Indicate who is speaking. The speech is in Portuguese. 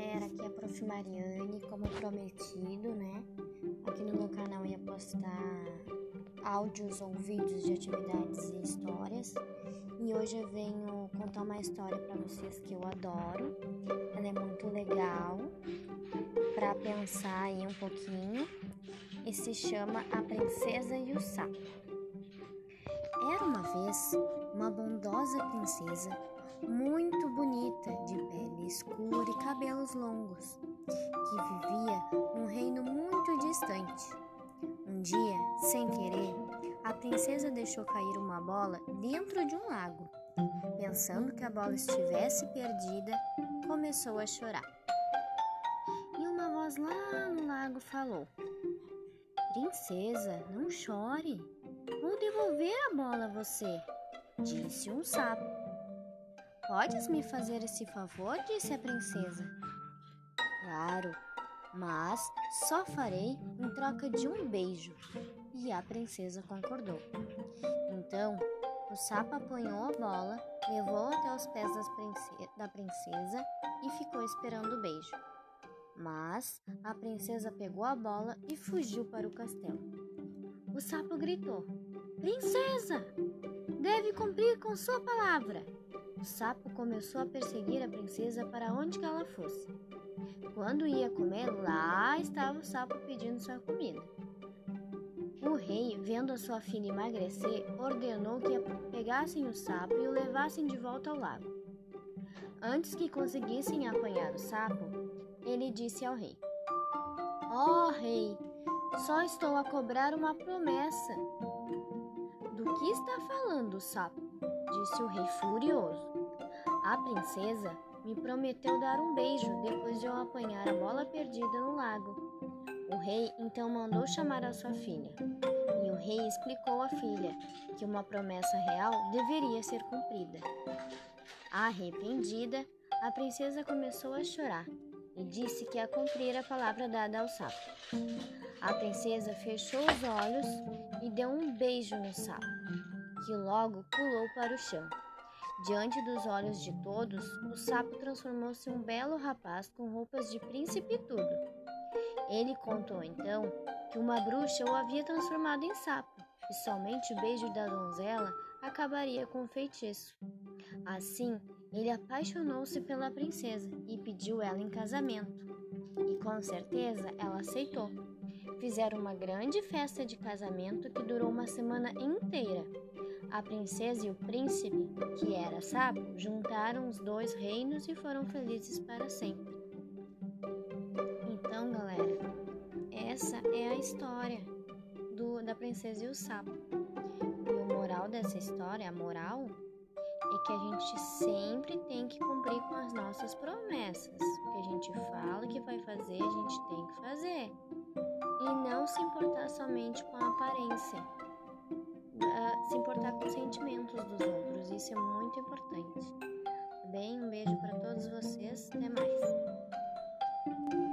Speaker 1: galera, aqui é a Prof. Mariane, como prometido, né? Aqui no meu canal ia postar áudios ou vídeos de atividades e histórias. E hoje eu venho contar uma história para vocês que eu adoro. Ela é muito legal para pensar aí um pouquinho. E se chama A Princesa e o Sapo. Era uma vez uma bondosa princesa muito bonita, de pele escura longos, que vivia num reino muito distante. Um dia, sem querer, a princesa deixou cair uma bola dentro de um lago. Pensando que a bola estivesse perdida, começou a chorar. E uma voz lá no lago falou: Princesa, não chore. Vou devolver a bola a você, disse um sapo. Podes me fazer esse favor? disse a princesa. Claro, mas só farei em troca de um beijo. E a princesa concordou. Então, o sapo apanhou a bola, levou até os pés da princesa e ficou esperando o beijo. Mas a princesa pegou a bola e fugiu para o castelo. O sapo gritou: Princesa! Deve cumprir com sua palavra. O sapo começou a perseguir a princesa para onde ela fosse. Quando ia comer, lá estava o sapo pedindo sua comida. O rei, vendo a sua filha emagrecer, ordenou que pegassem o sapo e o levassem de volta ao lago. Antes que conseguissem apanhar o sapo, ele disse ao rei: Ó oh, rei, só estou a cobrar uma promessa. Do que está falando, sapo? Disse o rei furioso. A princesa me prometeu dar um beijo depois de eu apanhar a bola perdida no lago. O rei então mandou chamar a sua filha. E o rei explicou à filha que uma promessa real deveria ser cumprida. Arrependida, a princesa começou a chorar e disse que ia cumprir a palavra dada ao sapo. A princesa fechou os olhos e deu um beijo no sapo que logo pulou para o chão. Diante dos olhos de todos, o sapo transformou-se em um belo rapaz com roupas de príncipe e tudo. Ele contou então que uma bruxa o havia transformado em sapo e somente o beijo da donzela acabaria com o feitiço. Assim, ele apaixonou-se pela princesa e pediu ela em casamento. E com certeza ela aceitou. Fizeram uma grande festa de casamento que durou uma semana inteira. A princesa e o príncipe, que era sapo, juntaram os dois reinos e foram felizes para sempre. Então, galera, essa é a história do, da princesa e o sapo. E o moral dessa história, a moral, é que a gente sempre tem que cumprir com as nossas promessas. O que a gente fala que vai fazer, a gente tem que fazer. E não se importar somente com a aparência se importar com os sentimentos dos outros. Isso é muito importante. Bem, um beijo para todos vocês. Até mais.